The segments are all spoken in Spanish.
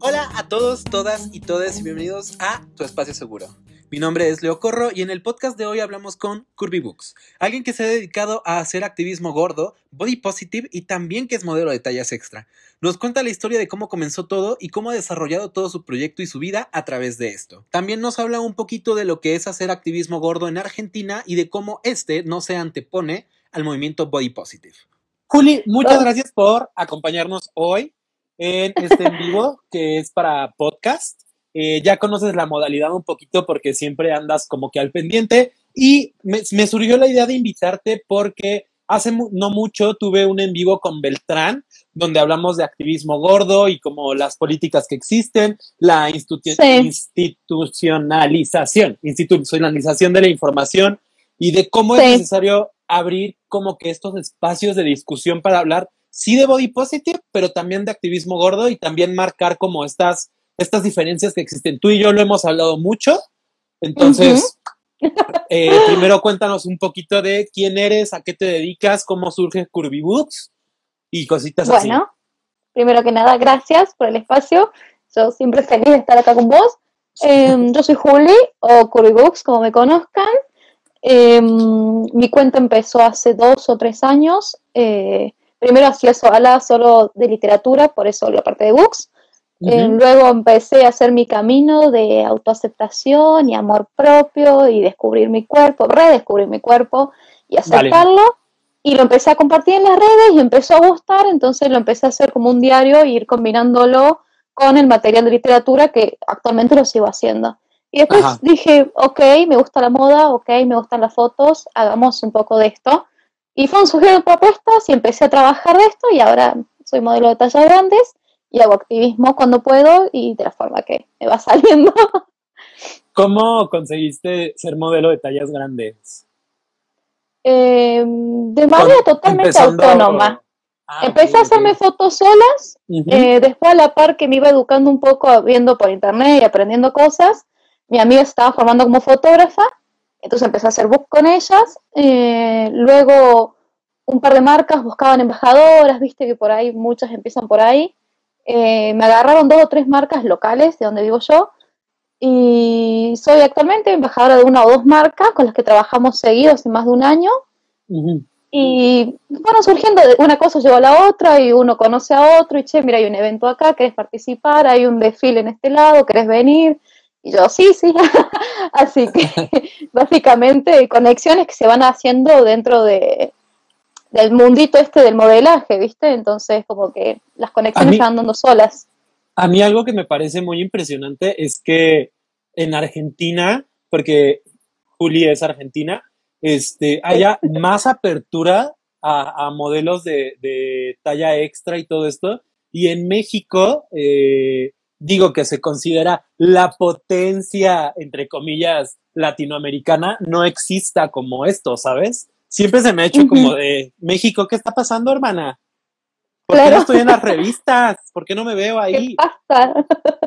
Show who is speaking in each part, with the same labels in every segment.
Speaker 1: Hola a todos, todas y todes y bienvenidos a Tu Espacio Seguro. Mi nombre es Leo Corro y en el podcast de hoy hablamos con Curvy Books, alguien que se ha dedicado a hacer activismo gordo, body positive y también que es modelo de tallas extra. Nos cuenta la historia de cómo comenzó todo y cómo ha desarrollado todo su proyecto y su vida a través de esto. También nos habla un poquito de lo que es hacer activismo gordo en Argentina y de cómo este no se antepone al movimiento body positive. Juli, muchas gracias por acompañarnos hoy en este en vivo que es para podcast. Eh, ya conoces la modalidad un poquito porque siempre andas como que al pendiente. Y me, surgió la idea de invitarte porque hace no mucho tuve un en vivo con Beltrán donde hablamos de activismo gordo y como las políticas que existen, la institucionalización, institucionalización de la información y de cómo es necesario abrir como que estos espacios de discusión para hablar sí de body positive, pero también de activismo gordo y también marcar como estas estas diferencias que existen. Tú y yo lo hemos hablado mucho, entonces, eh, primero cuéntanos un poquito de quién eres, a qué te dedicas, cómo surge Curvy Books y cositas así. Bueno,
Speaker 2: primero que nada, gracias por el espacio. Yo siempre feliz de estar acá con vos. Em, yo soy Juli, o Curvy Books, como me conozcan. Em, mi cuenta empezó hace dos o tres años. Eh, primero hacía solo de literatura, por eso la parte de books. Eh, luego empecé a hacer mi camino de autoaceptación y amor propio y descubrir mi cuerpo, redescubrir mi cuerpo y aceptarlo. Y lo empecé a compartir en las redes y empezó a gustar, entonces lo empecé a hacer como un diario e ir combinándolo con el material de literatura que actualmente lo sigo haciendo. Y después dije, ok, me gusta la moda, ok, me gustan las fotos, hagamos un poco de esto. Y fueron surgiendo propuestas y empecé a trabajar de esto y ahora soy modelo de tallas grandes y hago activismo cuando puedo y de la forma que me va saliendo.
Speaker 1: ¿Cómo conseguiste ser modelo de tallas grandes?
Speaker 2: Eh, de manera totalmente autónoma. Ah, Empecé a hacerme fotos solas, eh, después a la par que me iba educando un poco viendo por internet y aprendiendo cosas, mi amiga estaba formando como fotógrafa, entonces empecé a hacer book con ellas, eh, luego un par de marcas buscaban embajadoras, viste que por ahí muchas empiezan por ahí, eh, me agarraron dos o tres marcas locales de donde vivo yo y soy actualmente embajadora de una o dos marcas con las que trabajamos seguidos hace más de un año. Y bueno, surgiendo de una cosa llegó a la otra y uno conoce a otro y che, mira, hay un evento acá, ¿querés participar? Hay un desfile en este lado, ¿querés venir? Y yo, sí, sí. Así que básicamente conexiones que se van haciendo dentro de, del mundito este del modelaje, ¿viste? Entonces, como que las conexiones van dando solas.
Speaker 1: A mí algo que me parece muy impresionante es que en Argentina, porque Juli es argentina, este, haya más apertura a, modelos de, talla extra y todo esto. Y en México, eh, digo que se considera la potencia, entre comillas, latinoamericana, no exista como esto, ¿sabes? siempre se me ha hecho como de México, ¿qué está pasando, hermana? ¿Por qué no estoy en las revistas? ¿Por qué no me veo ahí?
Speaker 2: ¿Qué pasa?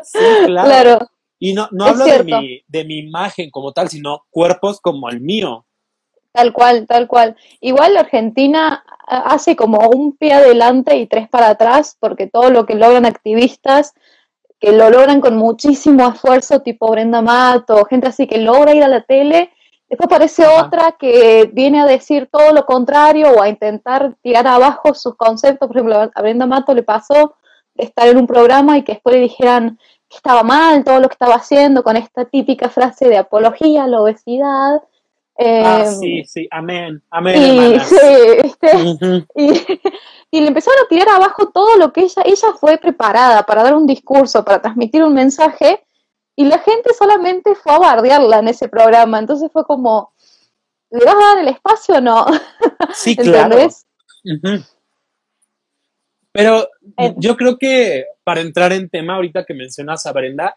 Speaker 1: Sí, claro. Y no, no hablo de mi, de mi imagen como tal, sino cuerpos como el mío.
Speaker 2: Tal cual, tal cual. Igual Argentina hace como un pie adelante y tres para atrás, porque todo lo que logran activistas, que lo logran con muchísimo esfuerzo, tipo Brenda Mato, gente así que logra ir a la tele, Después aparece otra que viene a decir todo lo contrario o a intentar tirar abajo sus conceptos. Por ejemplo, a Brenda Mato le pasó de estar en un programa y que después le dijeran que estaba mal todo lo que estaba haciendo con esta típica frase de apología a la obesidad.
Speaker 1: Ah, em, sí, sí, amén, amén.
Speaker 2: Y, sí, y, le empezaron a tirar abajo todo lo que ella, ella fue preparada para dar un discurso, para transmitir un mensaje, y la gente solamente fue a bardearla en ese programa, entonces fue como, ¿le vas a dar el espacio o no?
Speaker 1: Sí, claro. Pero yo creo que para entrar en tema, ahorita que mencionas a Brenda,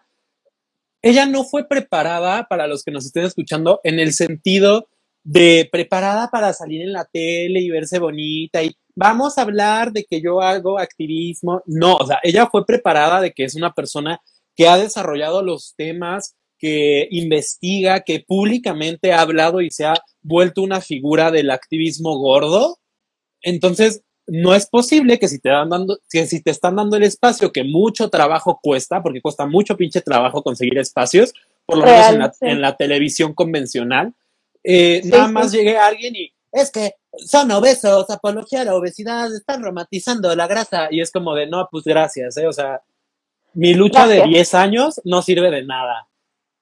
Speaker 1: ella no fue preparada, para los que nos estén escuchando, en el sentido de preparada para salir en la tele y verse bonita y vamos a hablar de que yo hago activismo. No, o sea, ella fue preparada de que es una persona que ha desarrollado los temas, que investiga, que públicamente ha hablado y se ha vuelto una figura del activismo gordo. Entonces, no es posible que si te dan dando, que si te están dando el espacio que mucho trabajo cuesta, porque cuesta mucho pinche trabajo conseguir espacios, por lo menos en la, televisión convencional, eh, nada más llegue alguien y es que son obesos, apología a la obesidad, están romantizando la grasa y es como de no, pues gracias, ¿eh? o sea, mi lucha de 10 años no sirve de nada.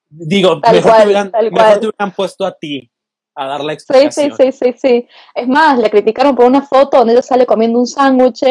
Speaker 1: Digo, mejor, te hubieran, mejor te hubieran puesto a ti a dar la explicación.
Speaker 2: Sí, sí, sí, sí, sí. Es más, le criticaron por una foto donde ella sale comiendo un sándwich,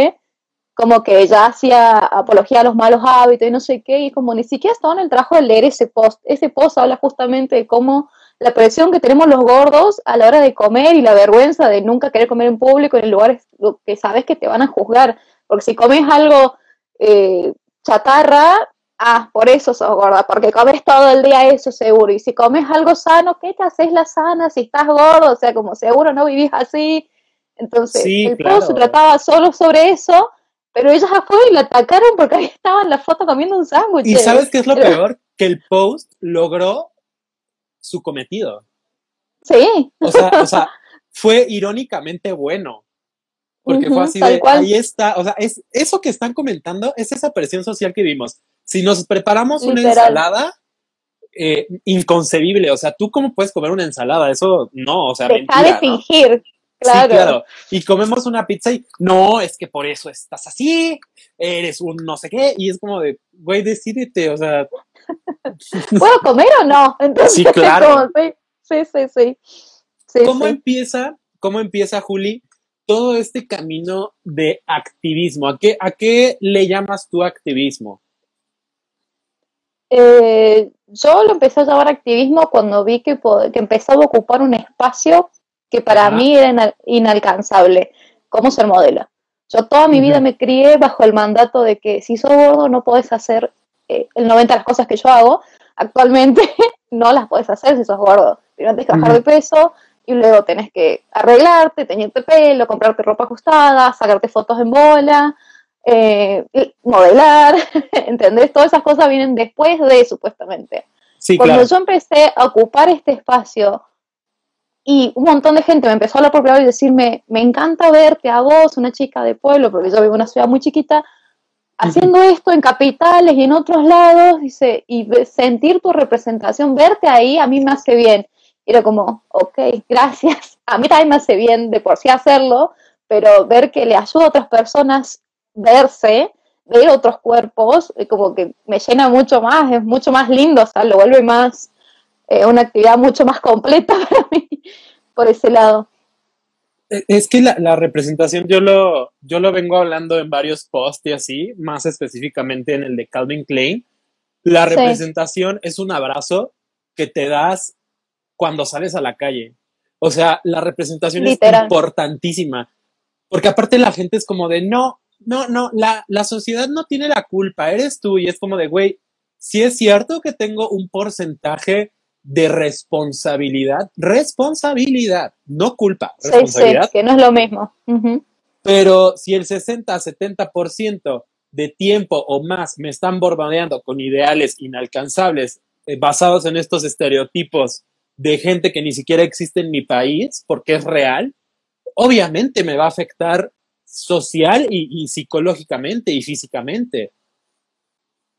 Speaker 2: como que ella hacía apología a los malos hábitos y no sé qué, y como ni siquiera estaba en el trabajo de leer ese post. Ese post habla justamente de cómo la presión que tenemos los gordos a la hora de comer y la vergüenza de nunca querer comer en público en lugares que sabes que te van a juzgar. Porque si comes algo eh, chatarra, Ah, por eso sos gorda, porque comes todo el día eso seguro. Y si comes algo sano, ¿qué te haces la sana si estás gordo? O sea, como seguro no vivís así. Entonces, el post se trataba solo sobre eso, pero ellos fue y la atacaron porque ahí estaba en la foto comiendo un sándwich.
Speaker 1: ¿Y sabes qué es lo peor? Que el post logró su cometido.
Speaker 2: Sí.
Speaker 1: O sea, o sea fue irónicamente bueno. Porque fue así de, ahí está, o sea, es eso que están comentando, es esa presión social que vimos si nos preparamos una ensalada, eh, inconcebible. O sea, ¿tú cómo puedes comer una ensalada? Eso no, o sea,
Speaker 2: Deja de fingir. Claro. Sí, claro.
Speaker 1: Y comemos una pizza y no, es que por eso estás así, eres un no sé qué, y es como de, güey, decídete, o sea.
Speaker 2: ¿Puedo comer o no?
Speaker 1: Entonces, sí, claro.
Speaker 2: sí, sí, sí, sí.
Speaker 1: ¿Cómo empieza, cómo empieza, Juli, todo este camino de activismo? ¿A qué, a qué le llamas tu activismo?
Speaker 2: Eh, yo lo empecé a llamar activismo cuando vi que, que empezaba a ocupar un espacio que para mí era inalcanzable, como ser modelo. Yo toda mi vida me crié bajo el mandato de que si sos gordo no podés hacer eh, el 90 de las cosas que yo hago. Actualmente no las podés hacer si sos gordo. Primero tenés que bajar de peso y luego tenés que arreglarte, teñirte pelo, comprarte ropa ajustada, sacarte fotos en bola, eh, modelar, ¿entendés? Todas esas cosas vienen después de, supuestamente. Cuando yo empecé a ocupar este espacio y un montón de gente me empezó a hablar por privado y decirme, me encanta verte a vos, una chica de pueblo, porque yo vivo en una ciudad muy chiquita, haciendo esto en capitales y en otros lados, dice, y sentir tu representación, verte ahí, a mí me hace bien. Y era como, ok, gracias. A mí también me hace bien de por sí hacerlo, pero ver que le ayuda a otras personas verse, ver otros cuerpos, como que me llena mucho más, es mucho más lindo, o sea, lo vuelve más, eh, una actividad mucho más completa para mí, por ese lado.
Speaker 1: E, es que la, representación, yo lo, yo lo vengo hablando en varios posts y así, más específicamente en el de Calvin Klein. La representación es un abrazo que te das cuando sales a la calle. O sea, la representación es importantísima. Porque aparte la gente es como de, no, no, no, la, la sociedad no tiene la culpa, eres tú y es como de, güey, si es cierto que tengo un porcentaje de responsabilidad, responsabilidad, no culpa, responsabilidad.
Speaker 2: que no es lo mismo.
Speaker 1: Pero si el 60-70% de tiempo o más me están bombardeando con ideales inalcanzables eh, basados en estos estereotipos de gente que ni siquiera existe en mi país, porque es real, obviamente me va a afectar social y, psicológicamente y físicamente.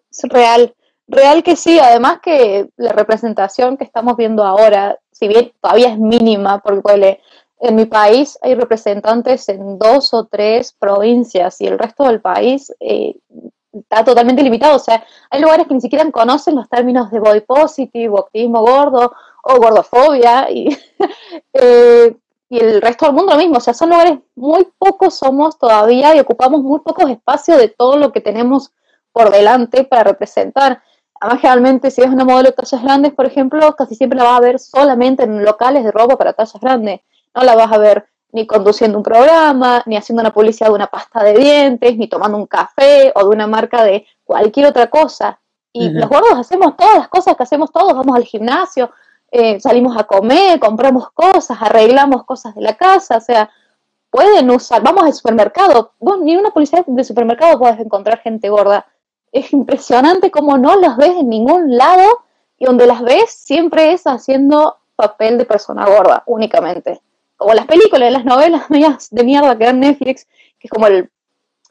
Speaker 2: Es real, real que sí, además que la representación que estamos viendo ahora, si bien todavía es mínima, porque en mi país hay representantes en dos o tres provincias y el resto del país eh, está totalmente limitado. O sea, hay lugares que ni siquiera conocen los términos de body positive o activismo gordo o gordofobia. Y, eh, y el resto del mundo lo mismo, o sea, son lugares muy pocos somos todavía y ocupamos muy pocos espacios de todo lo que tenemos por delante para representar. Además, generalmente, si es una modelo de tallas grandes, por ejemplo, casi siempre la vas a ver solamente en locales de ropa para tallas grandes. No la vas a ver ni conduciendo un programa, ni haciendo una publicidad de una pasta de dientes, ni tomando un café o de una marca de cualquier otra cosa. Y los gordos hacemos todas las cosas que hacemos todos, vamos al gimnasio, eh, salimos a comer, compramos cosas, arreglamos cosas de la casa, o sea, pueden usar, vamos al supermercado, vos ni una policía de supermercado puedes encontrar gente gorda. Es impresionante cómo no las ves en ningún lado y donde las ves siempre es haciendo papel de persona gorda únicamente. Como las películas, las novelas de mierda que dan Netflix, que es como el,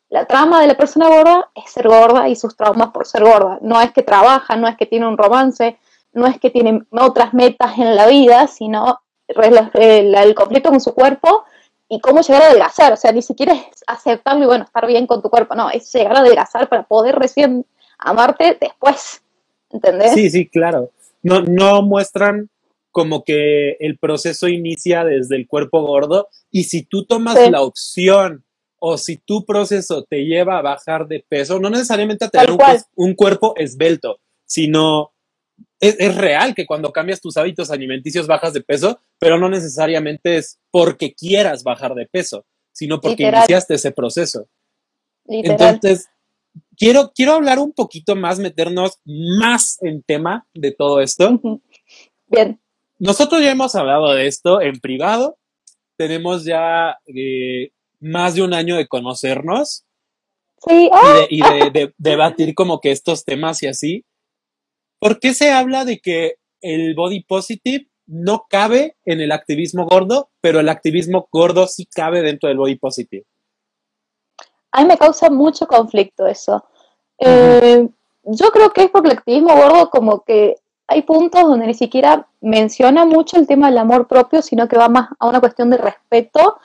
Speaker 2: la trama de la persona gorda, es ser gorda y sus traumas por ser gorda. No es que trabaja, no es que tiene un romance, no es que tiene otras metas en la vida, sino el conflicto con su cuerpo y cómo llegar a adelgazar. O sea, ni siquiera es aceptarlo y bueno, estar bien con tu cuerpo, no, es llegar a adelgazar para poder recién amarte después. ¿Entendés?
Speaker 1: Sí, sí, claro. No, no muestran como que el proceso inicia desde el cuerpo gordo y si tú tomas la opción o si tu proceso te lleva a bajar de peso, no necesariamente a tener un, cuerpo esbelto, sino es, real que cuando cambias tus hábitos alimenticios bajas de peso, pero no necesariamente es porque quieras bajar de peso, sino porque iniciaste ese proceso. Entonces, quiero, quiero hablar un poquito más, meternos más en tema de todo esto.
Speaker 2: Bien.
Speaker 1: Nosotros ya hemos hablado de esto en privado. Tenemos ya eh, más de un año de conocernos.
Speaker 2: Sí.
Speaker 1: Y, de, debatir como que estos temas y así. ¿Por qué se habla de que el body positive no cabe en el activismo gordo, pero el activismo gordo sí cabe dentro del body positive?
Speaker 2: A mí me causa mucho conflicto eso. Eh, yo creo que es porque el activismo gordo como que hay puntos donde ni siquiera menciona mucho el tema del amor propio, sino que va más a una cuestión de respeto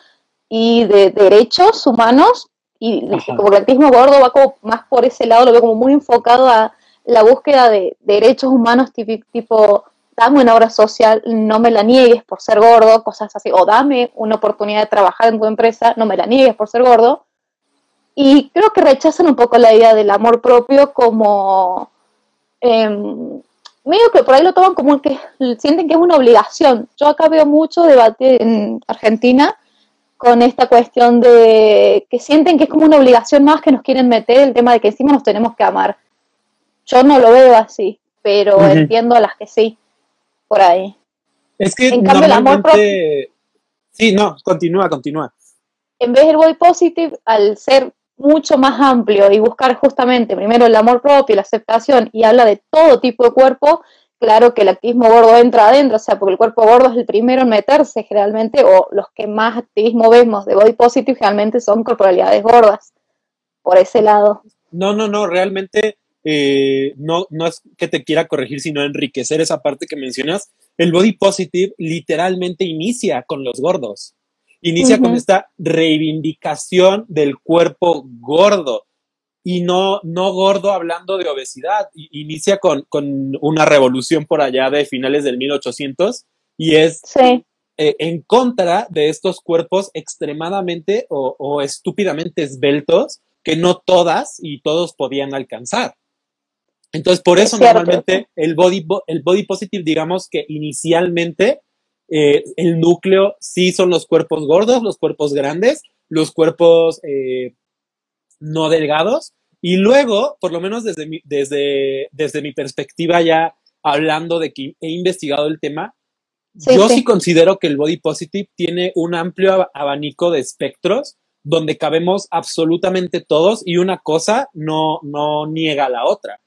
Speaker 2: y de derechos humanos. Y como el activismo gordo va como más por ese lado, lo veo como muy enfocado a la búsqueda de derechos humanos tipo, tipo dame una obra social, no me la niegues por ser gordo, cosas así, o dame una oportunidad de trabajar en tu empresa, no me la niegues por ser gordo. Y creo que rechazan un poco la idea del amor propio como eh, medio que por ahí lo toman como que sienten que es una obligación. Yo acá veo mucho debate en Argentina con esta cuestión de que sienten que es como una obligación más que nos quieren meter el tema de que encima nos tenemos que amar. Yo no lo veo así, pero entiendo a las que sí, por ahí.
Speaker 1: Es que en cambio el amor propio... Sí, no, continúa, continúa.
Speaker 2: En vez del body positive, al ser mucho más amplio y buscar justamente primero el amor propio, la aceptación y habla de todo tipo de cuerpo, claro que el activismo gordo entra adentro, o sea, porque el cuerpo gordo es el primero en meterse generalmente, o los que más activismo vemos de body positive generalmente son corporalidades gordas, por ese lado.
Speaker 1: No, no, no, realmente eh, no, no es que te quiera corregir, sino enriquecer esa parte que mencionas. El body positive literalmente inicia con los gordos. Inicia con esta reivindicación del cuerpo gordo y no, no gordo hablando de obesidad. Inicia con, una revolución por allá de finales del 1800 y es eh, en contra de estos cuerpos extremadamente o, estúpidamente esbeltos que no todas y todos podían alcanzar. Entonces, por eso normalmente el body, el body positive, digamos que inicialmente eh, el núcleo sí son los cuerpos gordos, los cuerpos grandes, los cuerpos eh, no delgados. Y luego, por lo menos desde mi, desde, desde mi perspectiva ya hablando de que he investigado el tema, yo sí. considero que el body positive tiene un amplio abanico de espectros donde cabemos absolutamente todos y una cosa no, no niega a la otra.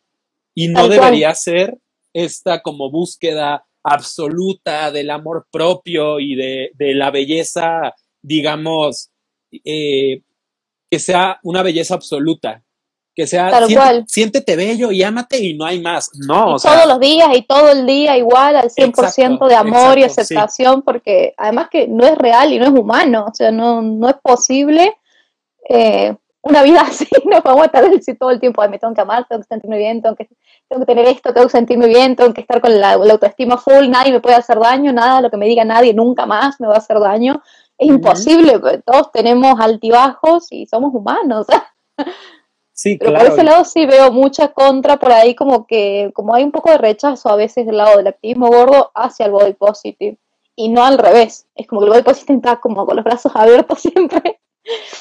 Speaker 1: Y no debería ser esta como búsqueda absoluta del amor propio y de, la belleza, digamos, eh, que sea una belleza absoluta. Que sea, siéntete bello y ámate y no hay más. No,
Speaker 2: todos los días y todo el día igual al 100% de amor y aceptación, porque además que no es real y no es humano, o sea, no, no es posible eh, una vida así, no podemos estar decir todo el tiempo, me tengo que amar, tengo que sentirme bien, tengo que, tengo que tener esto, tengo que sentirme bien, tengo que estar con la, autoestima full, nadie me puede hacer daño, nada, lo que me diga nadie nunca más me va a hacer daño. Es imposible, porque todos tenemos altibajos y somos humanos.
Speaker 1: Sí,
Speaker 2: Pero por ese lado sí veo mucha contra por ahí, como que como hay un poco de rechazo a veces del lado del activismo gordo hacia el body positive. Y no al revés. Es como que el body positive está como con los brazos abiertos siempre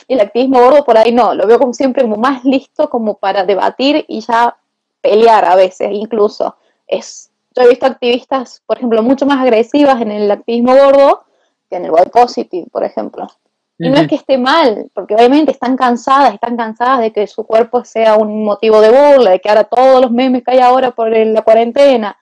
Speaker 2: y el activismo gordo por ahí no, lo veo como siempre como más listo como para debatir y ya pelear a veces, incluso. Es, yo he visto activistas, por ejemplo, mucho más agresivas en el activismo gordo que en el body positive, por ejemplo. Y no es que esté mal, porque obviamente están cansadas, están cansadas de que su cuerpo sea un motivo de burla, de que ahora todos los memes que hay ahora por la cuarentena.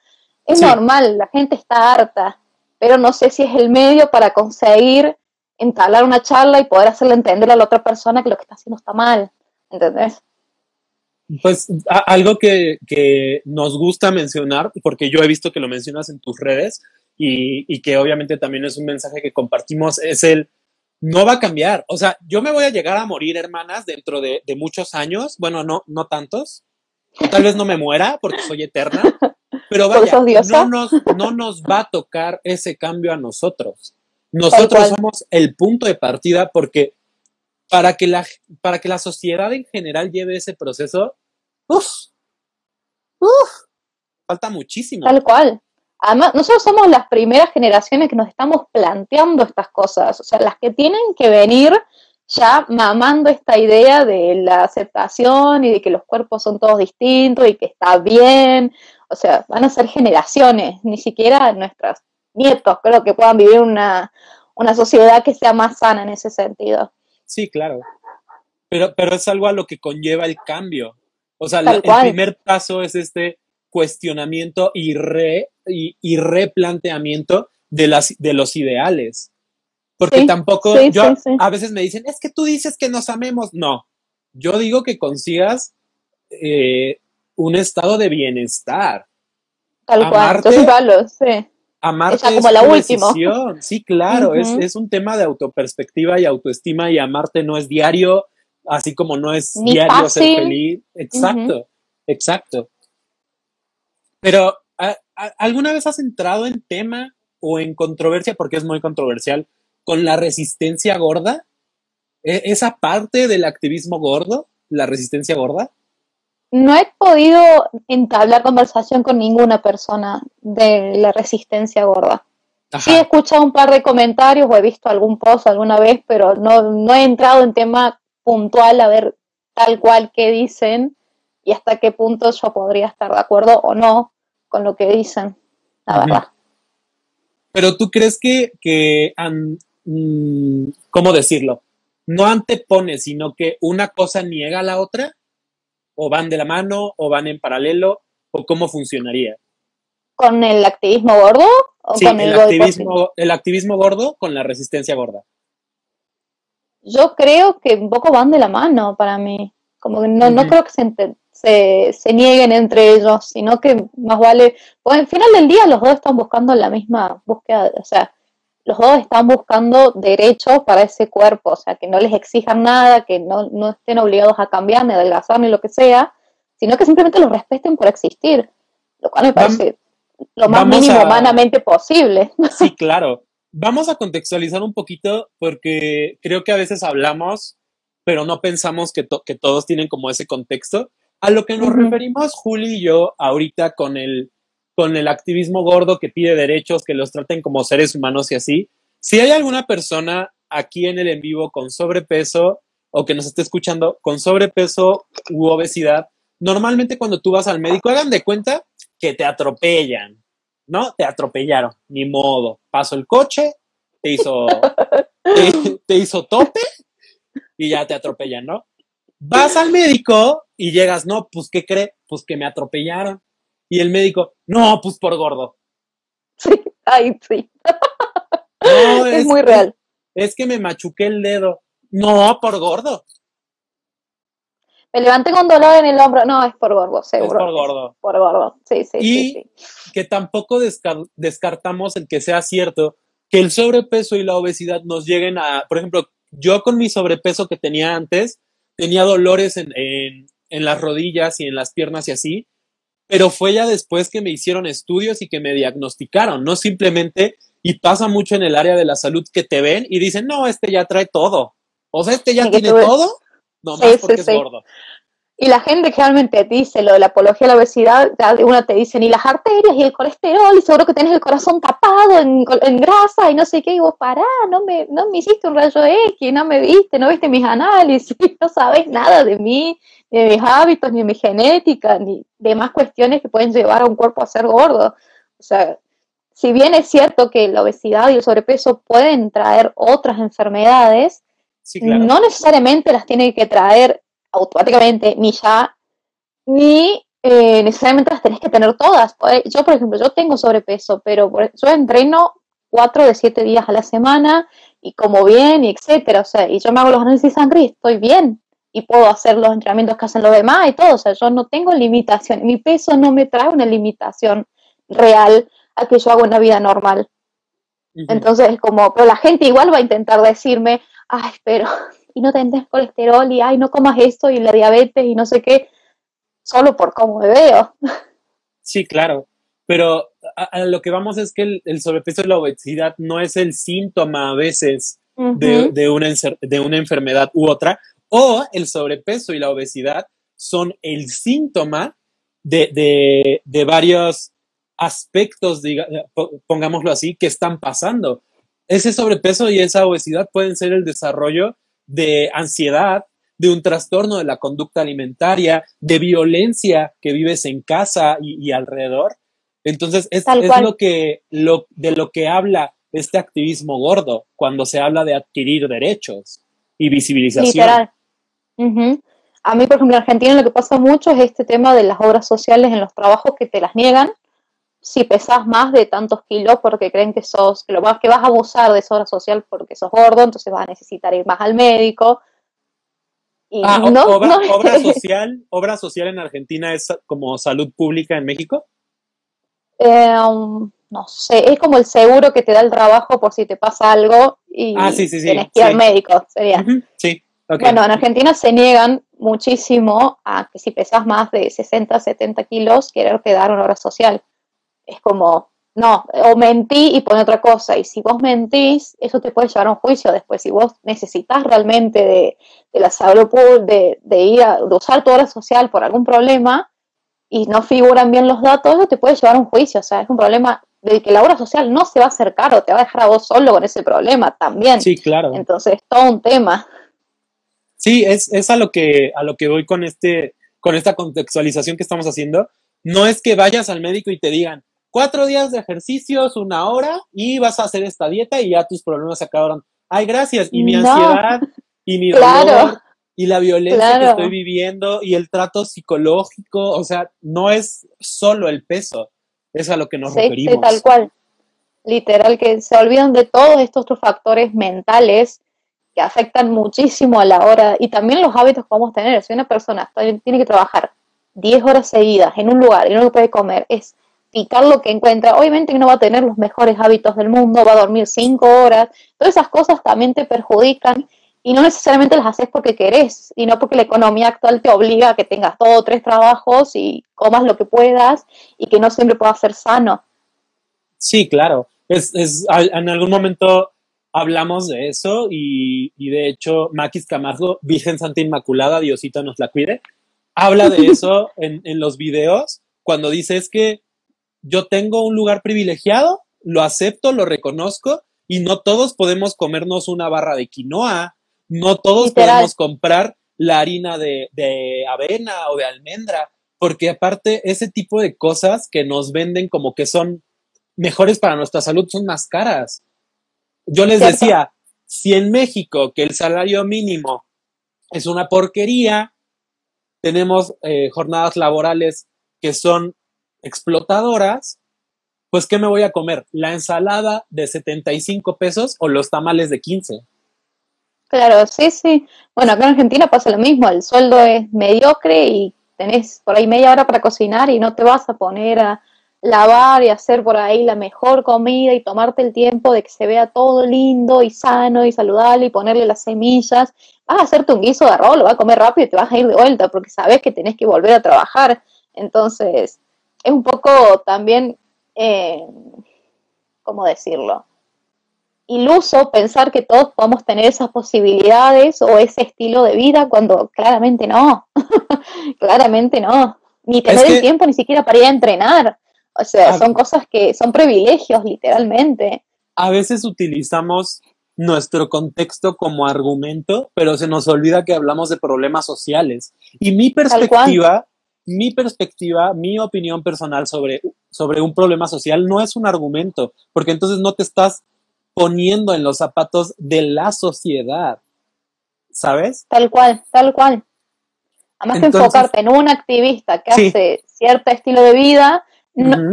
Speaker 2: Es normal, la gente está harta, pero no sé si es el medio para conseguir entablar una charla y poder hacerle entender a la otra persona que lo que está haciendo está mal, ¿entendés?
Speaker 1: Pues algo que, nos gusta mencionar, porque yo he visto que lo mencionas en tus redes y, que obviamente también es un mensaje que compartimos, es el, no va a cambiar. O sea, yo me voy a llegar a morir, hermanas, dentro de, muchos años. Bueno, no, no tantos. Tal vez no me muera porque soy eterna. Pero vaya, no nos, no nos va a tocar ese cambio a nosotros. Nosotros somos el punto de partida porque para que la, para que la sociedad en general lleve ese proceso, uff, uff, falta muchísimo.
Speaker 2: Tal cual. Además, nosotros somos las primeras generaciones que nos estamos planteando estas cosas, o sea, las que tienen que venir ya mamando esta idea de la aceptación y de que los cuerpos son todos distintos y que está bien, o sea, van a ser generaciones, ni siquiera nuestros nietos creo que puedan vivir una, una sociedad que sea más sana en ese sentido.
Speaker 1: Sí, claro. Pero, pero es algo a lo que conlleva el cambio. O sea, el primer paso es este cuestionamiento y, re, y, replanteamiento de, las, de los ideales. Porque tampoco, yo a veces me dicen, es que tú dices que nos amemos. No, yo digo que consigas eh, un estado de bienestar.
Speaker 2: Tal cual, yo sí.
Speaker 1: Amarte es como la última. Sí, claro, es, un tema de autoperspectiva y autoestima y amarte no es diario, así como no es diario ser feliz. Exacto, exacto. Pero, ¿alguna vez has entrado en tema o en controversia, porque es muy controversial, con la resistencia gorda? ¿E, ¿Esa parte del activismo gordo, la resistencia gorda?
Speaker 2: No he podido entablar conversación con ninguna persona de la resistencia gorda. Sí he escuchado un par de comentarios o he visto algún post alguna vez, pero no, he entrado en tema puntual a ver tal cual qué dicen y hasta qué punto yo podría estar de acuerdo o no con lo que dicen, la verdad.
Speaker 1: Pero tú crees que, que mm, ¿cómo decirlo? No antepone, sino que una cosa niega a la otra o van de la mano o van en paralelo o cómo funcionaría?
Speaker 2: ¿Con el activismo gordo?
Speaker 1: O con el, activismo, el activismo gordo con la resistencia gorda.
Speaker 2: Yo creo que un poco van de la mano para mí. Como que no, no creo que se, se, nieguen entre ellos, sino que más vale. Pues al final del día los dos están buscando la misma búsqueda, o sea, los dos están buscando derechos para ese cuerpo, o sea, que no les exijan nada, que no, estén obligados a cambiar, ni adelgazar, ni lo que sea, sino que simplemente los respeten por existir, lo cual me parece lo más mínimo humanamente posible.
Speaker 1: Sí, claro. Vamos a contextualizar un poquito porque creo que a veces hablamos, pero no pensamos que, que todos tienen como ese contexto. A lo que nos referimos, Juli y yo, ahorita con el con el activismo gordo que pide derechos, que los traten como seres humanos y así. Si hay alguna persona aquí en el en vivo con sobrepeso o que nos esté escuchando con sobrepeso u obesidad, normalmente cuando tú vas al médico, hagan de cuenta que te atropellan, ¿no? Te atropellaron, ni modo. Paso el coche, te hizo, te, hizo tope y ya te atropellan, ¿no? Vas al médico y llegas, no, pues, ¿qué cree? Pues que me atropellaron. Y el médico, no, pues por gordo.
Speaker 2: Sí, ay, sí. es, muy real.
Speaker 1: Es que me machuqué el dedo. No, por gordo.
Speaker 2: Me levanté con dolor en el hombro. No, es por gordo, seguro.
Speaker 1: Es por gordo.
Speaker 2: Por gordo, sí, sí.
Speaker 1: Y que tampoco descartamos el que sea cierto que el sobrepeso y la obesidad nos lleguen a, por ejemplo, yo con mi sobrepeso que tenía antes, tenía dolores en, en las rodillas y en las piernas y así, pero fue ya después que me hicieron estudios y que me diagnosticaron, no simplemente, y pasa mucho en el área de la salud que te ven y dicen, no, este ya trae todo. O sea, este ya tiene todo, no más porque es gordo.
Speaker 2: Y la gente realmente dice lo de la apología a la obesidad, una te dicen, y las arterias y el colesterol, y seguro que tienes el corazón tapado en, grasa y no sé qué, y vos, pará, no me, no me hiciste un rayo X, no me viste, no viste mis análisis, no sabes nada de mí, ni de mis hábitos, ni de mi genética, ni demás cuestiones que pueden llevar a un cuerpo a ser gordo. O sea, si bien es cierto que la obesidad y el sobrepeso pueden traer otras enfermedades, no necesariamente las tiene que traer automáticamente ni ya, ni eh, necesariamente las tenés que tener todas. Yo, por ejemplo, yo tengo sobrepeso, pero yo entreno cuatro de siete días a la semana y como bien, y etcétera. O sea, y yo me hago los análisis de sangre y estoy bien. Y puedo hacer los entrenamientos que hacen los demás y todo. O sea, yo no tengo limitación. Mi peso no me trae una limitación real a que yo hago una vida normal. Entonces es como, pero la gente igual va a intentar decirme, ay, pero, y no tenés colesterol, y ay, no comas esto, y la diabetes, y no sé qué, solo por cómo me veo.
Speaker 1: Sí, claro, pero a, lo que vamos es que el, sobrepeso y la obesidad no es el síntoma a veces de, una, de una enfermedad u otra, o el sobrepeso y la obesidad son el síntoma de, de, de varios aspectos, pongámoslo así, que están pasando. Ese sobrepeso y esa obesidad pueden ser el desarrollo de ansiedad, de un trastorno de la conducta alimentaria, de violencia que vives en casa y, alrededor. Entonces, es, lo que, lo, de lo que habla este activismo gordo cuando se habla de adquirir derechos y visibilización. Literal.
Speaker 2: A mí, por ejemplo, en Argentina lo que pasa mucho es este tema de las obras sociales en los trabajos que te las niegan si pesas más de tantos kilos porque creen que sos, que lo más que vas a abusar de esa obra social porque sos gordo, entonces vas a necesitar ir más al médico.
Speaker 1: ah, obra, social, obra social en Argentina es como salud pública en México.
Speaker 2: Eh, um, no sé, es como el seguro que te da el trabajo por si te pasa algo y
Speaker 1: ah, sí, sí,
Speaker 2: tienes que ir al médico, sería.
Speaker 1: sí,
Speaker 2: Bueno, en Argentina se niegan muchísimo a que si pesas más de 60, 70 kilos, quererte dar una obra social es como, no, o mentí y pone otra cosa. Y si vos mentís, eso te puede llevar a un juicio después. Si vos necesitas realmente de, la salud de, de ir a de usar tu hora social por algún problema y no figuran bien los datos, eso te puede llevar a un juicio. O sea, es un problema de que la obra social no se va a acercar o te va a dejar a vos solo con ese problema también.
Speaker 1: Sí, claro.
Speaker 2: Entonces, es todo un tema.
Speaker 1: Sí, es, es a lo que a lo que voy con este con esta contextualización que estamos haciendo. No es que vayas al médico y te digan, cuatro días de ejercicios, una hora, y vas a hacer esta dieta y ya tus problemas se acabaron. Ay, gracias. Y mi ansiedad, y mi dolor, y la violencia que estoy viviendo, y el trato psicológico, o sea, no es solo el peso, es a lo que nos sí, referimos. Sí,
Speaker 2: tal cual. Literal, que se olvidan de todos estos factores mentales que afectan muchísimo a la hora y también los hábitos que vamos a tener. Si una persona tiene que trabajar 10 horas seguidas en un lugar y no puede comer, es picar lo que encuentra. Obviamente que no va a tener los mejores hábitos del mundo, va a dormir cinco horas. Todas esas cosas también te perjudican y no necesariamente las haces porque querés, sino porque la economía actual te obliga a que tengas dos o tres trabajos y comas lo que puedas y que no siempre puedas ser sano.
Speaker 1: Sí, claro. Es, es, en algún momento hablamos de eso y, y de hecho Maquis Camargo, Virgen Santa Inmaculada, Diosito nos la cuide, habla de eso en, en los videos cuando dice es que yo tengo un lugar privilegiado, lo acepto, lo reconozco y no todos podemos comernos una barra de quinoa, no todos podemos comprar la harina de, avena o de almendra, porque aparte ese tipo de cosas que nos venden como que son mejores para nuestra salud son más caras. Yo les decía, si en México, que el salario mínimo es una porquería, tenemos eh, jornadas laborales que son explotadoras, pues ¿qué me voy a comer? ¿La ensalada de 75 pesos o los tamales de 15?
Speaker 2: Claro, sí, sí. Bueno, acá en Argentina pasa lo mismo, el sueldo es mediocre y tenés por ahí media hora para cocinar y no te vas a poner a lavar y hacer por ahí la mejor comida y tomarte el tiempo de que se vea todo lindo y sano y saludable y ponerle las semillas. Vas a hacerte un guiso de arroz, lo vas a comer rápido y te vas a ir de vuelta porque sabes que tenés que volver a trabajar. Entonces, es un poco también, eh, ¿cómo decirlo? Iluso pensar que todos podemos tener esas posibilidades o ese estilo de vida cuando claramente no, claramente no, ni tener el tiempo ni siquiera para ir a entrenar. O sea, son cosas que son privilegios, literalmente.
Speaker 1: A veces utilizamos nuestro contexto como argumento, pero se nos olvida que hablamos de problemas sociales. Y mi perspectiva mi perspectiva, mi opinión personal sobre, sobre un problema social no es un argumento, porque entonces no te estás poniendo en los zapatos de la sociedad, ¿sabes?
Speaker 2: Tal cual, tal cual. Además que enfocarte en un activista que hace cierto estilo de vida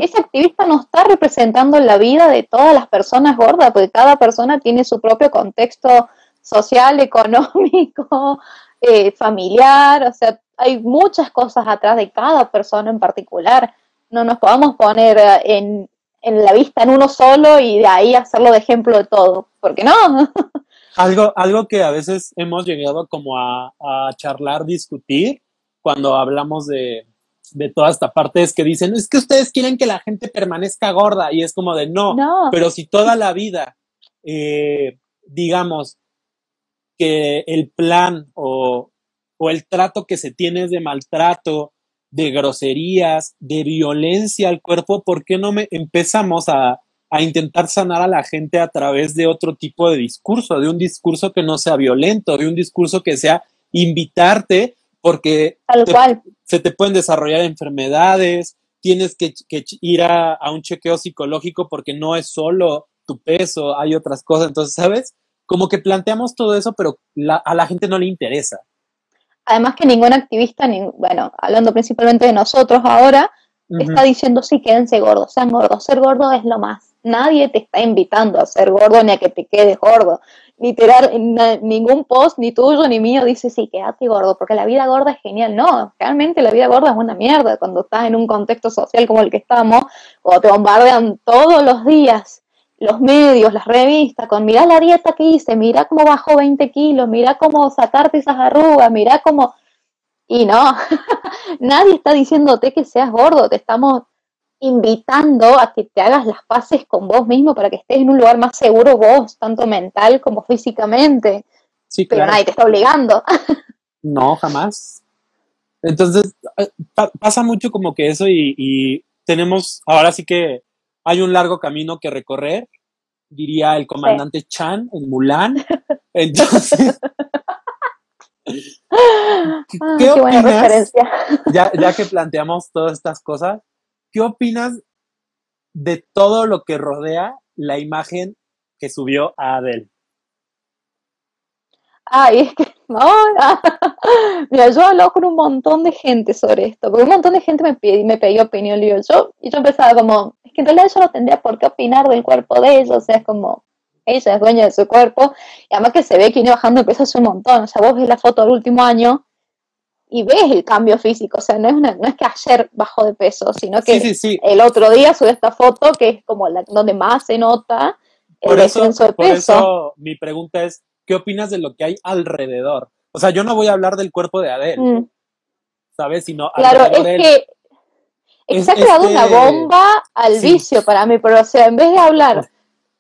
Speaker 2: ese activista no está representando la vida de todas las personas gordas, porque cada persona tiene su propio contexto social, económico, eh, familiar, o sea, hay muchas cosas atrás de cada persona en particular. No nos podemos poner eh, en, en la vista en uno solo y de ahí hacerlo de ejemplo de todo, porque no.
Speaker 1: algo, algo que a veces hemos llegado como a, a charlar, discutir, cuando hablamos de, de toda esta parte es que dicen, es que ustedes quieren que la gente permanezca gorda y es como de no, pero si toda la vida, eh, digamos, que el plan o, o el trato que se tiene es de maltrato, de groserías, de violencia al cuerpo, ¿por qué no me empezamos a, a intentar sanar a la gente a través de otro tipo de discurso, de un discurso que no sea violento, de un discurso que sea invitarte porque se te pueden desarrollar enfermedades, tienes que, ir a, un chequeo psicológico porque no es solo tu peso, hay otras cosas. Entonces, ¿sabes? Como que planteamos todo eso, pero a la gente no le interesa.
Speaker 2: Además que ningún activista, ni, bueno, hablando principalmente de nosotros ahora, está diciendo sí, quédense gordos, sean gordos. Ser gordo es lo más. Nadie te está invitando a ser gordo ni a que te quedes gordo literal, ningún post, ni tuyo ni mío, dice, sí, quédate gordo, porque la vida gorda es genial. No, realmente la vida gorda es una mierda cuando estás en un contexto social como el que estamos, o te bombardean todos los días los medios, las revistas, con mira la dieta que hice, mira cómo bajó 20 kilos, mira cómo sacarte esas arrugas, mira cómo... Y no, nadie está diciéndote que seas gordo, te estamos invitando a que te hagas las paces con vos mismo para que estés en un lugar más seguro vos, tanto mental como físicamente. Sí, Pero nadie te está obligando.
Speaker 1: No, jamás. Entonces, eh, pasa mucho como que eso y, tenemos, ahora sí que hay un largo camino que recorrer, diría el comandante Chan en Mulan. Entonces,
Speaker 2: ah, ¿qué, opinas?
Speaker 1: Ya, ya que planteamos todas estas cosas, ¿qué opinas de todo lo que rodea la imagen que subió a Adele?
Speaker 2: Ay, es que, mira, yo hablo con un montón de gente sobre esto, porque un montón de gente me, pide, me pedía opinión, y yo, y yo empezaba como, es que en realidad yo no tendría por qué opinar del cuerpo de ella, o sea, es como, ella es dueña de su cuerpo, y además que se ve que viene bajando peso hace un montón, o sea, vos ves la foto del último año, y ves el cambio físico, o sea, no es, no es que ayer bajó de peso, sino que el otro día sube esta foto que es como la donde más se nota el descenso de peso. Por eso
Speaker 1: mi pregunta es, ¿qué opinas de lo que hay alrededor? O sea, yo no voy a hablar del cuerpo de Adele, mm. ¿sabes? Sino
Speaker 2: claro, es que es, ha creado una este bomba al vicio para mí, pero o sea, en vez de hablar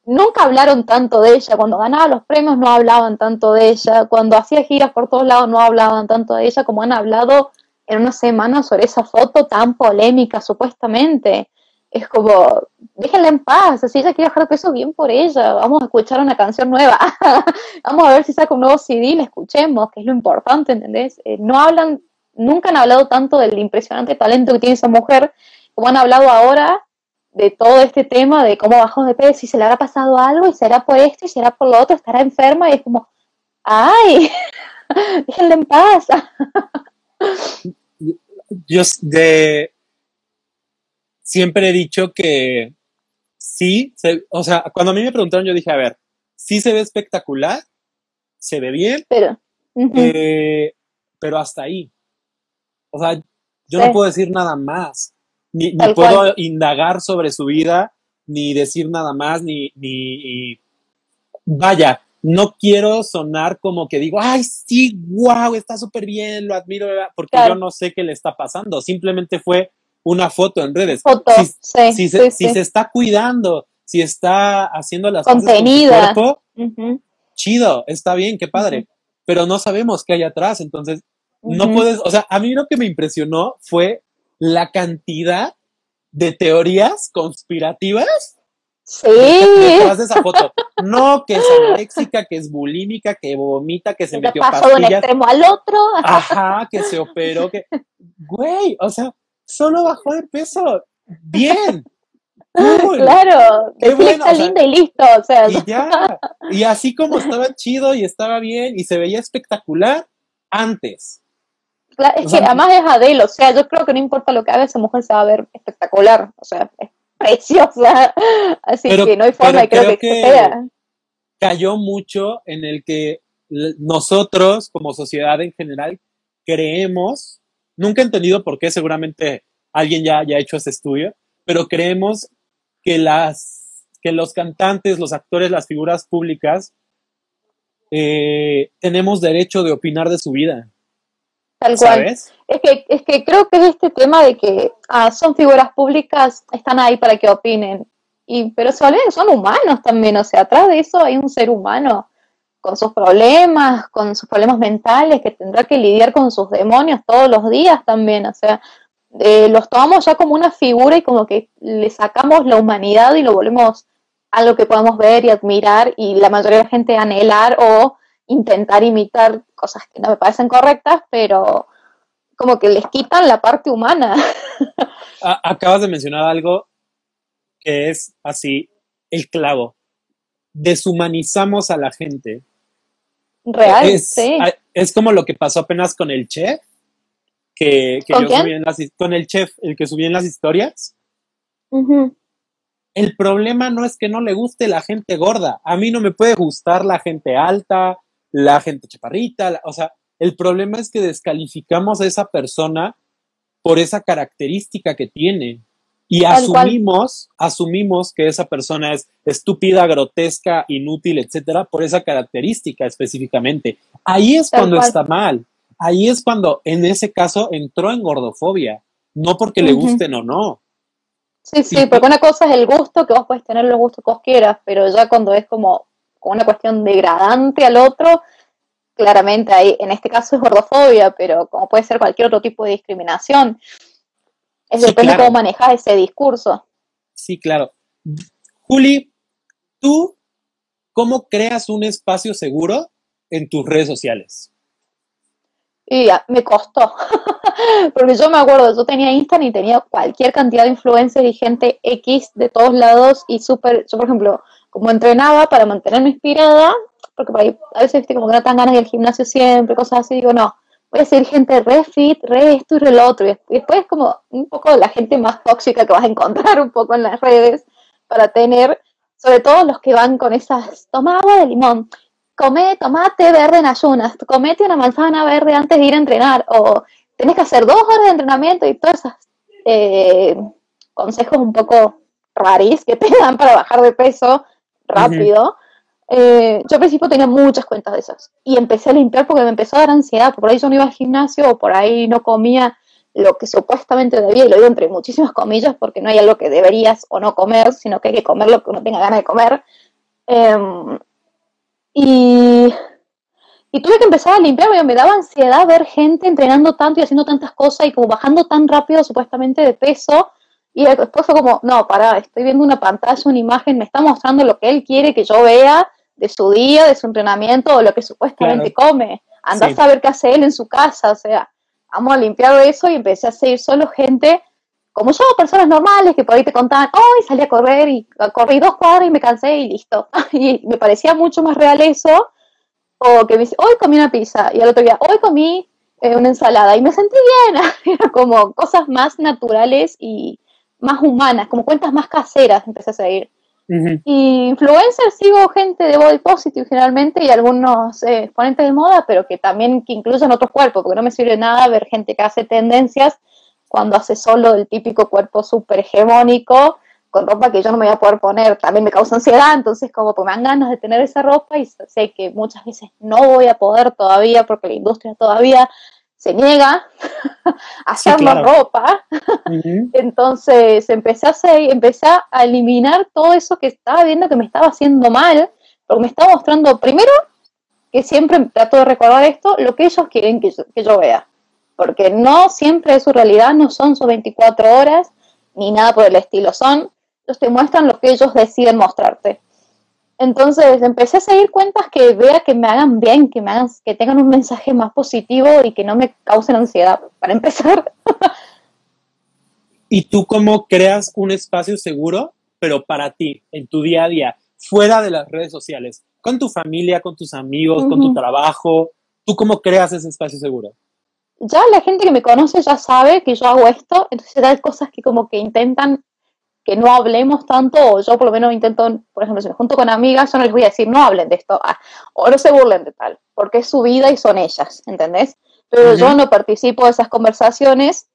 Speaker 2: nunca hablaron tanto de ella. Cuando ganaba los premios no hablaban tanto de ella. Cuando hacía giras por todos lados no hablaban tanto de ella como han hablado en una semana sobre esa foto tan polémica, supuestamente. Es como, déjenla en paz, si ella quiere bajar peso, bien por ella. Vamos a escuchar una canción nueva. Vamos a ver si saca un nuevo CD, la escuchemos, que es lo importante, ¿entendés? Eh, no hablan, nunca han hablado tanto del impresionante talento que tiene esa mujer como han hablado ahora de todo este tema de cómo bajó de peso y se le habrá pasado algo y será por esto y será por lo otro, estará enferma y es como, ay, déjenla en paz.
Speaker 1: Yo de, siempre he dicho que sí, o sea, cuando a mí me preguntaron yo dije, a ver, sí se ve espectacular, se ve bien,
Speaker 2: pero,
Speaker 1: eh, pero hasta ahí. O sea, yo no puedo decir nada más ni, puedo indagar sobre su vida, ni decir nada más, ni, ni, vaya, no quiero sonar como que digo, ay, sí, wow, está súper bien, lo admiro, porque yo no sé qué le está pasando, simplemente fue una foto en redes. si, se, si, se, está cuidando, si está haciendo las
Speaker 2: cosas con
Speaker 1: cuerpo, chido, está bien, qué padre, pero no sabemos qué hay atrás, entonces no puedes, o sea, a mí lo que me impresionó fue la cantidad de teorías conspirativas
Speaker 2: Sí.
Speaker 1: Detrás de esa foto. No, que es anoréxica, que es bulímica, que vomita, que se metió pasó de un
Speaker 2: extremo al otro.
Speaker 1: Ajá, que se operó, que... Güey, o sea, solo bajó de peso. Bien.
Speaker 2: Claro, Qué bueno, está linda y listo, o sea.
Speaker 1: Y ya, y así como estaba chido y estaba bien y se veía espectacular antes.
Speaker 2: Es que además es Adele, o sea, yo creo que no importa lo que haga, esa mujer se va a ver espectacular, o sea, es preciosa, así que no hay forma, creo, creo que, sea.
Speaker 1: Cayó mucho en el que nosotros, como sociedad en general, creemos, nunca he entendido por qué, seguramente alguien ya, ya ha hecho ese estudio, pero creemos que, las, que los cantantes, los actores, las figuras públicas, eh, tenemos derecho de opinar de su vida.
Speaker 2: Tal cual. Es que, es que creo que es este tema de que ah, son figuras públicas, están ahí para que opinen. Y, pero son, son humanos también, o sea, atrás de eso hay un ser humano con sus problemas, con sus problemas mentales, que tendrá que lidiar con sus demonios todos los días también, o sea, eh, los tomamos ya como una figura y como que le sacamos la humanidad y lo volvemos algo que podemos ver y admirar y la mayoría de la gente anhelar o intentar imitar cosas que no me parecen correctas, pero como que les quitan la parte humana.
Speaker 1: Acabas de mencionar algo que es así, el clavo. Deshumanizamos a la gente.
Speaker 2: Real, es, sí.
Speaker 1: Es como lo que pasó apenas con el chef, que, yo subí en las, con el chef, el que subí en las historias. El problema no es que no le guste la gente gorda. A mí no me puede gustar la gente alta, la gente chaparrita. o sea, el problema es que descalificamos a esa persona por esa característica que tiene. Y asumimos, asumimos que esa persona es estúpida, grotesca, inútil, etcétera, por esa característica específicamente. Ahí es cuando está mal. Ahí es cuando, en ese caso, entró en gordofobia. No porque le gusten o no.
Speaker 2: Sí, sí, porque una cosa es el gusto, que vos puedes tener los gustos que vos quieras, pero ya cuando es como una cuestión degradante al otro, claramente ahí, en este caso es gordofobia, pero como puede ser cualquier otro tipo de discriminación. Es depende de cómo manejas ese discurso.
Speaker 1: Sí, claro. Juli, ¿tú cómo creas un espacio seguro en tus redes sociales?
Speaker 2: Y ya, me costó. Porque yo me acuerdo, yo tenía Instagram y tenía cualquier cantidad de influencers y gente X de todos lados y súper, yo por ejemplo, como entrenaba para mantenerme inspirada, porque por ahí a veces como que no tan ganas de ir gimnasio siempre, cosas así, digo, no, voy a seguir gente re fit, re esto y re lo otro. Y después como un poco la gente más tóxica que vas a encontrar un poco en las redes para tener, sobre todo los que van con esas, toma agua de limón, come tomate verde en ayunas, comete una manzana verde antes de ir a entrenar, o tenés que hacer dos horas de entrenamiento y todos esos eh, consejos un poco raris que te dan para bajar de peso rápido. Eh, yo al principio tenía muchas cuentas de esas y empecé a limpiar porque me empezó a dar ansiedad, por ahí yo no iba al gimnasio o por ahí no comía lo que supuestamente debía, y lo digo entre muchísimas comillas porque no hay algo que deberías o no comer, sino que hay que comer lo que uno tenga ganas de comer. Em, y, y, tuve que empezar a limpiar porque me daba ansiedad ver gente entrenando tanto y haciendo tantas cosas y como bajando tan rápido supuestamente de peso. Y después fue como, no, para, estoy viendo una pantalla, una imagen, me está mostrando lo que él quiere que yo vea de su día, de su entrenamiento o lo que supuestamente come. Andás a saber qué hace él en su casa, o sea, vamos a limpiar eso y empecé a seguir solo gente como yo, personas normales que por ahí te contaban, hoy salí a correr y corrí dos cuadras y me cansé y listo. Y me parecía mucho más real eso, o que me dice, hoy comí una pizza y al otro día, hoy comí eh, una ensalada y me sentí bien. Era como cosas más naturales y más humanas, como cuentas más caseras empecé a seguir. Y influencers sigo gente de body positive generalmente y algunos eh, exponentes de moda, pero que también que incluyen otros cuerpos, porque no me sirve nada ver gente que hace tendencias cuando hace solo el típico cuerpo súper hegemónico con ropa que yo no me voy a poder poner, también me causa ansiedad, entonces como pues me dan ganas de tener esa ropa y sé que muchas veces no voy a poder todavía porque la industria todavía se niega a hacer la ropa. Entonces empecé a, hacer, empecé a eliminar todo eso que estaba viendo que me estaba haciendo mal, porque me estaba mostrando, primero, que siempre trato de recordar esto, lo que ellos quieren que yo, vea. Porque no siempre es su realidad, no son sus 24 horas, ni nada por el estilo, son, ellos te muestran lo que ellos deciden mostrarte. Entonces empecé a seguir cuentas que vea que me hagan bien, que me hagan, que tengan un mensaje más positivo y que no me causen ansiedad, para empezar.
Speaker 1: ¿Y tú cómo creas un espacio seguro, pero para ti, en tu día a día, fuera de las redes sociales, con tu familia, con tus amigos, con tu trabajo? ¿Tú cómo creas ese espacio seguro?
Speaker 2: ya la gente que me conoce ya sabe que yo hago esto, entonces hay cosas que como que intentan que no hablemos tanto, o yo por lo menos intento, por ejemplo, si me junto con amigas, yo no les voy a decir no hablen de esto, ah, o no se burlen de tal, porque es su vida y son ellas, ¿entendés? Pero yo no participo de esas conversaciones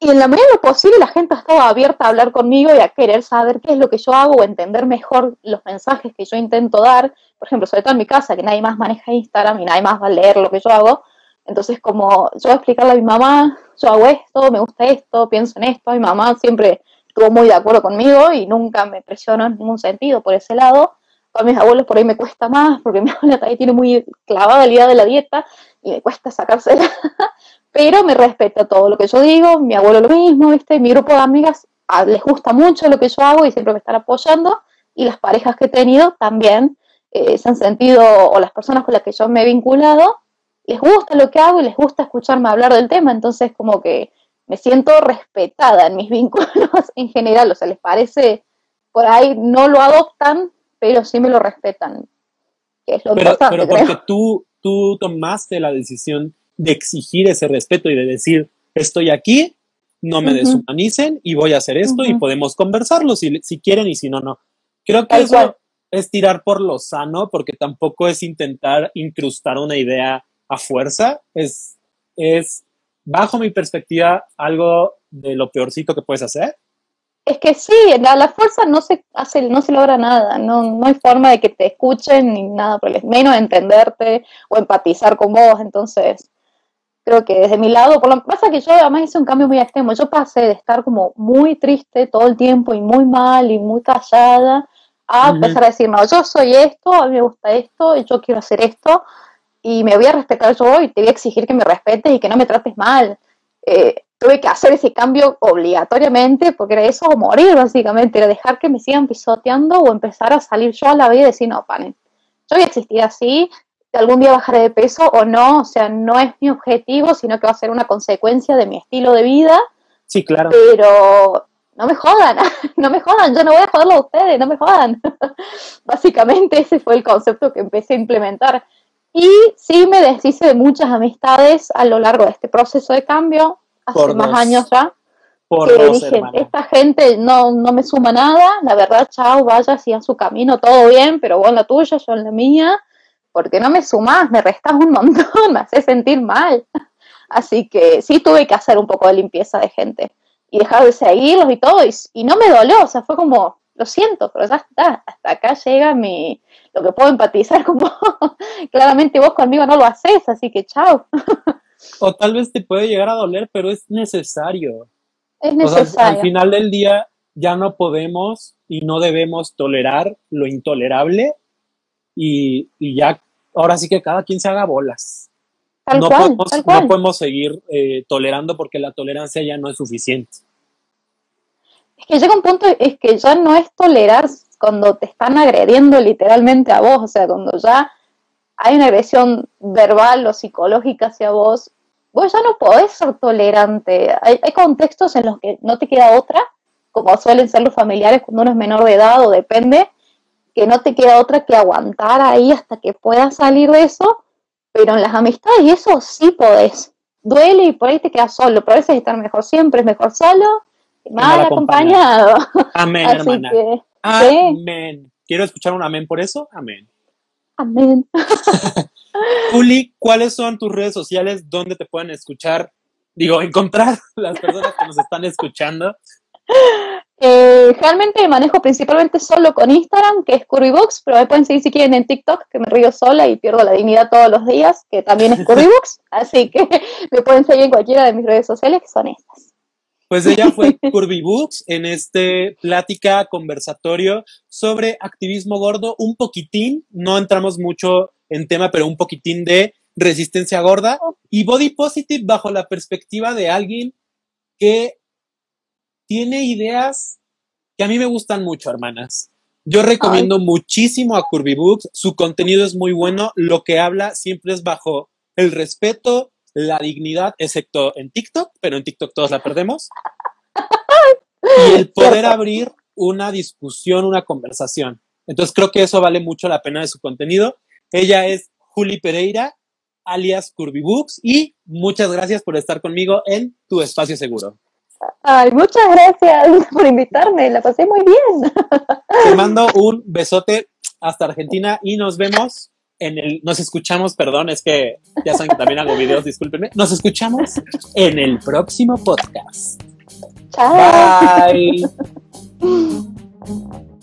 Speaker 2: y en la medida de lo posible la gente ha estado abierta a hablar conmigo y a querer saber qué es lo que yo hago o entender mejor los mensajes que yo intento dar. Por ejemplo, sobre todo en mi casa, que nadie más maneja Instagram y nadie más va a leer lo que yo hago. Entonces, como yo voy a explicarle a mi mamá, yo hago esto, me gusta esto, pienso en esto, mi mamá siempre estuvo muy de acuerdo conmigo y nunca me presionó en ningún sentido por ese lado. A mis abuelos por ahí me cuesta más, porque mi abuela también tiene muy clavada la idea de la dieta y me cuesta sacársela, pero me respeta todo lo que yo digo, mi abuelo lo mismo, ¿viste? Mi grupo de amigas ah, les gusta mucho lo que yo hago y siempre me están apoyando, y las parejas que he tenido también eh, se han sentido, o las personas con las que yo me he vinculado, les gusta lo que hago y les gusta escucharme hablar del tema, entonces como que me siento respetada en mis vínculos en general, o sea, les parece, por ahí no lo adoptan, pero sí me lo respetan,
Speaker 1: que es lo pero, Pero porque tú, tú tomaste la decisión de exigir ese respeto y de decir, estoy aquí, no me deshumanicen y voy a hacer esto y podemos conversarlo si, si quieren y si no, no. Creo que eso es tirar por lo sano porque tampoco es intentar incrustar una idea a fuerza, es, es bajo mi perspectiva, algo de lo peorcito que puedes hacer?
Speaker 2: Es que sí, a la fuerza no se hace, no se logra nada, no, no hay forma de que te escuchen ni nada, menos entenderte o empatizar con vos, entonces creo que desde mi lado, por lo que pasa que yo además hice un cambio muy extremo, yo pasé de estar como muy triste todo el tiempo y muy mal y muy callada a empezar a decir, no, yo soy esto, a mí me gusta esto, y yo quiero hacer esto, y me voy a respetar yo y te voy a exigir que me respetes y que no me trates mal. Eh, tuve que hacer ese cambio obligatoriamente porque era eso o morir básicamente, era dejar que me sigan pisoteando o empezar a salir yo a la vida y decir, no, paren, yo voy a existir así, algún día bajaré de peso o no, o sea, no es mi objetivo, sino que va a ser una consecuencia de mi estilo de vida.
Speaker 1: Sí, claro.
Speaker 2: Pero no me jodan, no me jodan, yo no voy a joderlo a ustedes, no me jodan. Básicamente ese fue el concepto que empecé a implementar. Y sí me deshice de muchas amistades a lo largo de este proceso de cambio, hace más años ya. Por que dije, esta gente no, no me suma nada, la verdad, chao, vaya, sigan su camino, todo bien, pero vos en la tuya, yo en la mía, porque no me sumás, me restas un montón, me hace sentir mal. Así que sí tuve que hacer un poco de limpieza de gente y dejar de seguirlos y todo, y, y no me dolió, o sea, fue como, lo siento, pero ya está, hasta acá llega mi, lo que puedo empatizar con vos. Claramente vos conmigo no lo haces, así que chao.
Speaker 1: o tal vez te puede llegar a doler, pero es necesario.
Speaker 2: Es necesario.
Speaker 1: al final del día ya no podemos y no debemos tolerar lo intolerable y, ya, ahora sí que cada quien se haga bolas. no, podemos, no podemos seguir eh, tolerando porque la tolerancia ya no es suficiente.
Speaker 2: Es que llega un punto, es que ya no es tolerar cuando te están agrediendo literalmente a vos, o sea, cuando ya hay una agresión verbal o psicológica hacia vos, vos ya no podés ser tolerante. Hay, contextos en los que no te queda otra, como suelen ser los familiares cuando uno es menor de edad o depende, que no te queda otra que aguantar ahí hasta que puedas salir de eso, pero en las amistades y eso sí podés. Duele y por ahí te quedas solo, pero a veces estar mejor siempre es mejor solo mal, acompañado.
Speaker 1: Amén, hermana. Amén. Quiero escuchar un amén por eso. Amén.
Speaker 2: Amén.
Speaker 1: Juli, ¿cuáles son tus redes sociales donde te pueden escuchar? Digo, encontrar las personas que nos están escuchando.
Speaker 2: Eh, realmente manejo principalmente solo con Instagram, que es Currybox, pero me pueden seguir si quieren en TikTok, que me río sola y pierdo la dignidad todos los días, que también es Currybox, así que me pueden seguir en cualquiera de mis redes sociales, que son estas.
Speaker 1: Pues ella fue Curvy Books en este plática conversatorio sobre activismo gordo, un poquitín, no entramos mucho en tema, pero un poquitín de resistencia gorda y body positive bajo la perspectiva de alguien que tiene ideas que a mí me gustan mucho, hermanas. Yo recomiendo muchísimo a Curvy Books, su contenido es muy bueno, lo que habla siempre es bajo el respeto, la dignidad, excepto en TikTok, pero en TikTok todos la perdemos. Y el poder abrir una discusión, una conversación. Entonces creo que eso vale mucho la pena de su contenido. Ella es Juli Pereira alias Curvybooks, y muchas gracias por estar conmigo en tu espacio seguro.
Speaker 2: Ay, muchas gracias por invitarme, la pasé muy bien.
Speaker 1: Te mando un besote hasta Argentina y nos vemos en el, nos escuchamos, perdón, es que ya saben que también hago videos, discúlpenme, nos escuchamos en el próximo podcast.
Speaker 2: Chao.
Speaker 1: Bye.